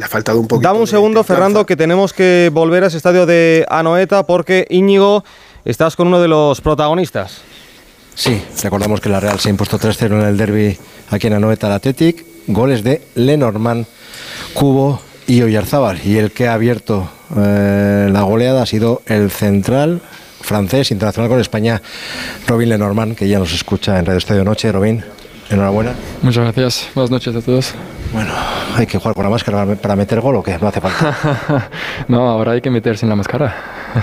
Le ha faltado un poquito. Dame un segundo, Fernando, que tenemos que volver a ese estadio de Anoeta porque Íñigo, estás con uno de los protagonistas. Sí, recordamos que la Real se ha impuesto 3-0 en el derby aquí en Anoeta al Athletic. Goles de Lenormand, Cubo y Oyarzábal. Y el que ha abierto eh, la goleada ha sido el central francés internacional con España, Robin Lenormand, que ya nos escucha en Radio Estadio Noche. Robin, enhorabuena. Muchas gracias. Buenas noches a todos. Bueno, hay que jugar con la máscara para meter gol o qué? No hace falta. no, ahora hay que meter sin la máscara.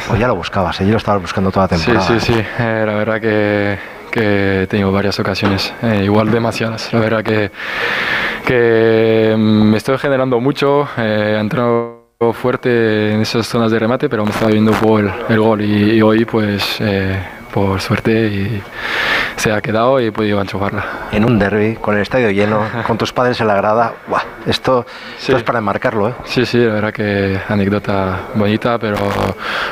Pues ya lo buscabas, ¿eh? yo lo estaba buscando toda la temporada. Sí, sí, sí. Eh, la verdad que, que he tenido varias ocasiones, eh, igual demasiadas. La verdad que, que me estoy generando mucho. Eh, he entrado fuerte en esas zonas de remate, pero me estaba viendo el, el gol y, hoy pues por suerte y se ha quedado y he podido enchufarla. En un derby, con el estadio lleno, con tus padres en la grada, esto, es para enmarcarlo. ¿eh? Sí, sí, la verdad que anécdota bonita, pero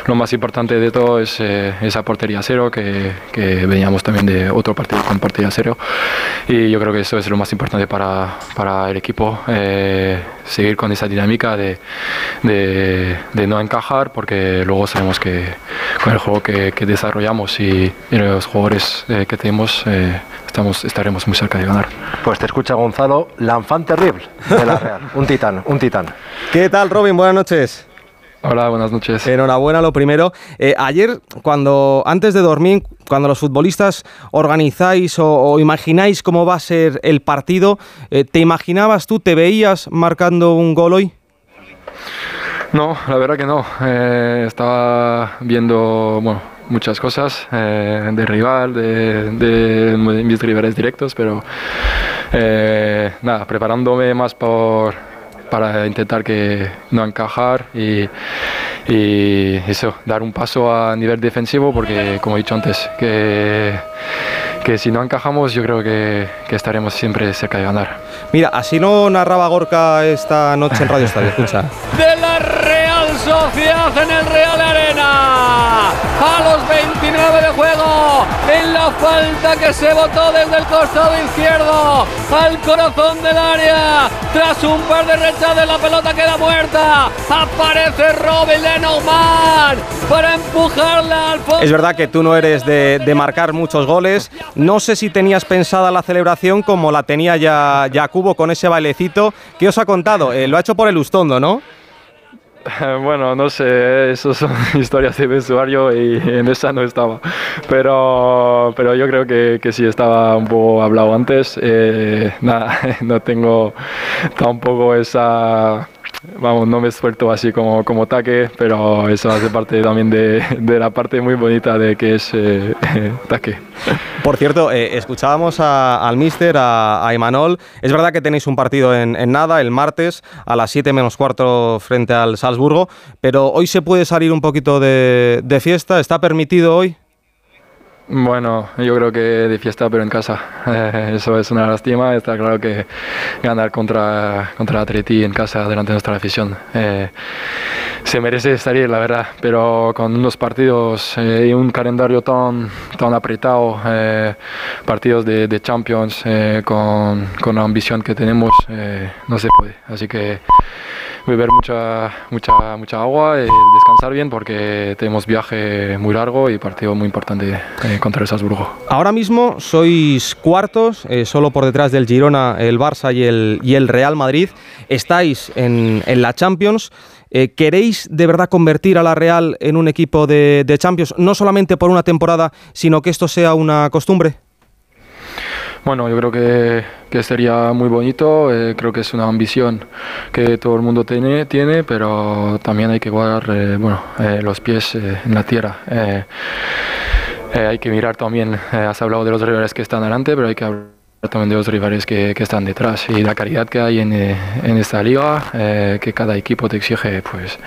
lo más importante de todo es eh, esa portería cero, que, que, veníamos también de otro partido con portería cero y yo creo que eso es lo más importante para, para el equipo, eh, seguir con esa dinámica de, de, de, no encajar, porque luego sabemos que con el juego que, que desarrollamos y, y los jugadores eh, que tenemos eh, estamos, estaremos muy cerca de ganar. Pues te escucha Gonzalo, Lanfan terrible de la Real, un titán, un titán. ¿Qué tal, Robin? Buenas noches. Hola, buenas noches. Enhorabuena, lo primero. Eh, ayer, cuando antes de dormir, cuando los futbolistas organizáis o, imagináis cómo va a ser el partido, eh, ¿te imaginabas tú, te veías marcando un gol hoy? No, la verdad que no. Eh, estaba viendo, bueno, muchas cosas de rival, de, de, mis rivales directos, pero nada, preparándome más por, para intentar que no encajar y, y, eso, dar un paso a nivel defensivo, porque como he dicho antes, que, que si no encajamos yo creo que, que estaremos siempre cerca de ganar. Mira, así no narraba Gorka esta noche en Radio Estadio, escucha. De la Real Sociedad en el Real Arena. A los 29 falta que se botó desde el costado izquierdo al corazón del área. Tras un par de rechaces, la pelota queda muerta. Aparece Robin Lenormand para empujarla al fondo. Es verdad que tú no eres de, de, marcar muchos goles. No sé si tenías pensada la celebración como la tenía ya, ya Cubo con ese bailecito. ¿Qué os ha contado? Eh, lo ha hecho por el Ustondo, ¿no? Bueno, no sé, eso son historias de vestuario y en esa no estaba. Pero, pero yo creo que, que sí estaba un poco hablado antes. Eh, nada, no tengo tampoco esa vamos, no me suelto así como, como taque, pero eso hace parte también de, la parte muy bonita de que es eh, taque. Por cierto, eh, escuchábamos al míster, a, a. Es verdad que tenéis un partido en, nada, el martes, a las 7 menos cuarto frente al Salzburgo, pero hoy se puede salir un poquito de fiesta. ¿Está permitido hoy? Bueno, yo creo que de fiesta, pero en casa. Eso es una lástima. Está claro que ganar contra, contra Atleti en casa delante de nuestra afición eh, se merece salir, la verdad. Pero con unos partidos eh, y un calendario tan, tan apretado, eh, partidos de, de Champions, eh, con, con, la ambición que tenemos, no se puede. Así que beber mucha, mucha, mucha agua y descansar bien porque tenemos viaje muy largo y partido muy importante eh, contra el Salzburgo. Ahora mismo sois cuartos, eh, solo por detrás del Girona, el Barça y el, Real Madrid. Estáis en, la Champions. Eh, ¿Queréis de verdad convertir a la Real en un equipo de Champions, no solamente por una temporada, sino que esto sea una costumbre? Bueno, yo creo que, que sería muy bonito, eh, creo que es una ambición que todo el mundo tiene, tiene pero también hay que guardar eh, bueno, eh, los pies en la tierra. hay que mirar también, has hablado de los rivales que están adelante, pero hay que hablar también de los rivales que, que, están detrás y la calidad que hay en, en esta liga, eh, que cada equipo te exige pues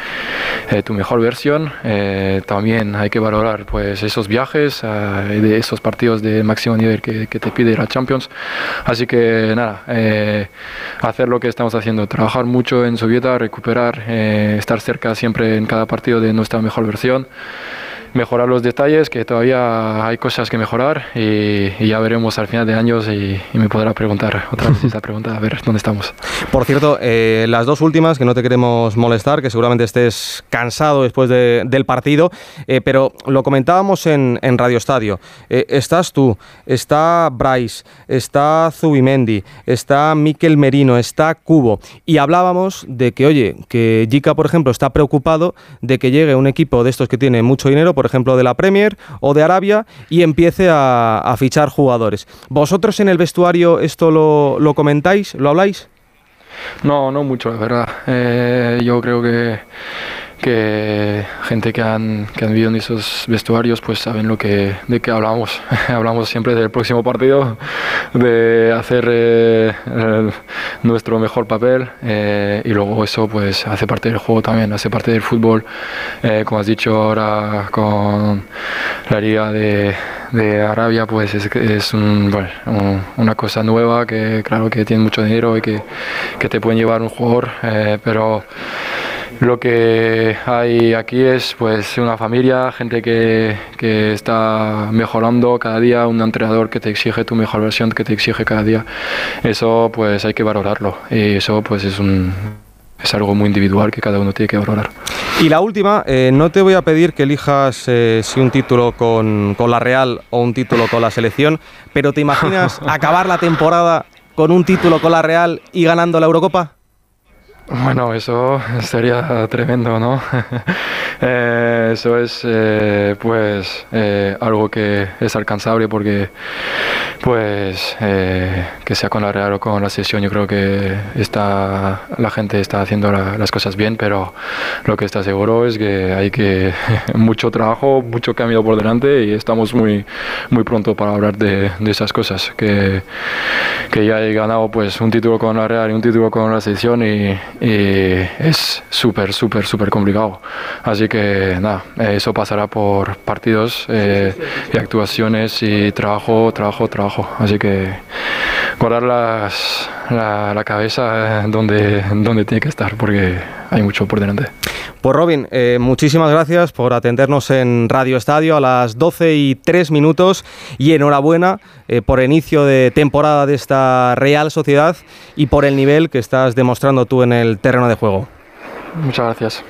eh, tu mejor versión. Eh, también hay que valorar pues esos viajes, de esos partidos de máximo nivel que, que, te pide la Champions. Así que nada, hacer lo que estamos haciendo, trabajar mucho en su vida, recuperar, estar cerca siempre en cada partido de nuestra mejor versión mejorar los detalles, que todavía hay cosas que mejorar y, ya veremos al final de años y, me podrá preguntar otra vez esa pregunta, a ver dónde estamos. Por cierto, eh, las dos últimas, que no te queremos molestar, que seguramente estés cansado después del partido, eh, pero lo comentábamos en, Radio Estadio. Eh, estás tú, está Bryce, está Zubimendi, está Miquel Merino, está Cubo, y hablábamos de que, oye, que Jica, por ejemplo, está preocupado de que llegue un equipo de estos que tiene mucho dinero, por ejemplo, de la Premier o de Arabia, y empiece a, fichar jugadores. ¿Vosotros en el vestuario esto lo, comentáis, lo habláis? No, no mucho, la verdad. Eh, yo creo que que gente que han, que han vivido en esos vestuarios pues saben lo que, de qué hablamos. hablamos siempre del próximo partido, de hacer eh, nuestro mejor papel eh, y luego eso pues hace parte del juego también, hace parte del fútbol. Eh, como has dicho ahora con la liga de, de Arabia pues es, es un, bueno, una cosa nueva que claro que tiene mucho dinero y que, que te pueden llevar un jugador, pero lo que hay aquí es pues una familia, gente que, que, está mejorando cada día, un entrenador que te exige tu mejor versión, que te exige cada día. Eso pues hay que valorarlo y eso pues es un es algo muy individual que cada uno tiene que valorar. Y la última, eh, no te voy a pedir que elijas eh, si un título con, con la Real o un título con la selección, pero ¿te imaginas acabar la temporada con un título con la Real y ganando la Eurocopa? Bueno, eso sería tremendo, ¿no? Eh, eso es, eh, pues, eh, algo que es alcanzable porque, pues, que sea con la Real o con la sesión, yo creo que está, la gente está haciendo las cosas bien, pero lo que está seguro es que hay que mucho trabajo, mucho cambio por delante y estamos muy, muy pronto para hablar de, esas cosas. Que, que ya he ganado, pues, un título con la Real y un título con la sesión y y es súper, súper, súper complicado. Así que nada, eso pasará por partidos eh, y actuaciones y trabajo, trabajo, trabajo. Así que guardar las, la, cabeza donde, donde tiene que estar porque hay mucho por delante. Pues Robin, eh, muchísimas gracias por atendernos en Radio Estadio a las 12 y 3 minutos y enhorabuena eh, por inicio de temporada de esta Real Sociedad y por el nivel que estás demostrando tú en el terreno de juego. Muchas gracias.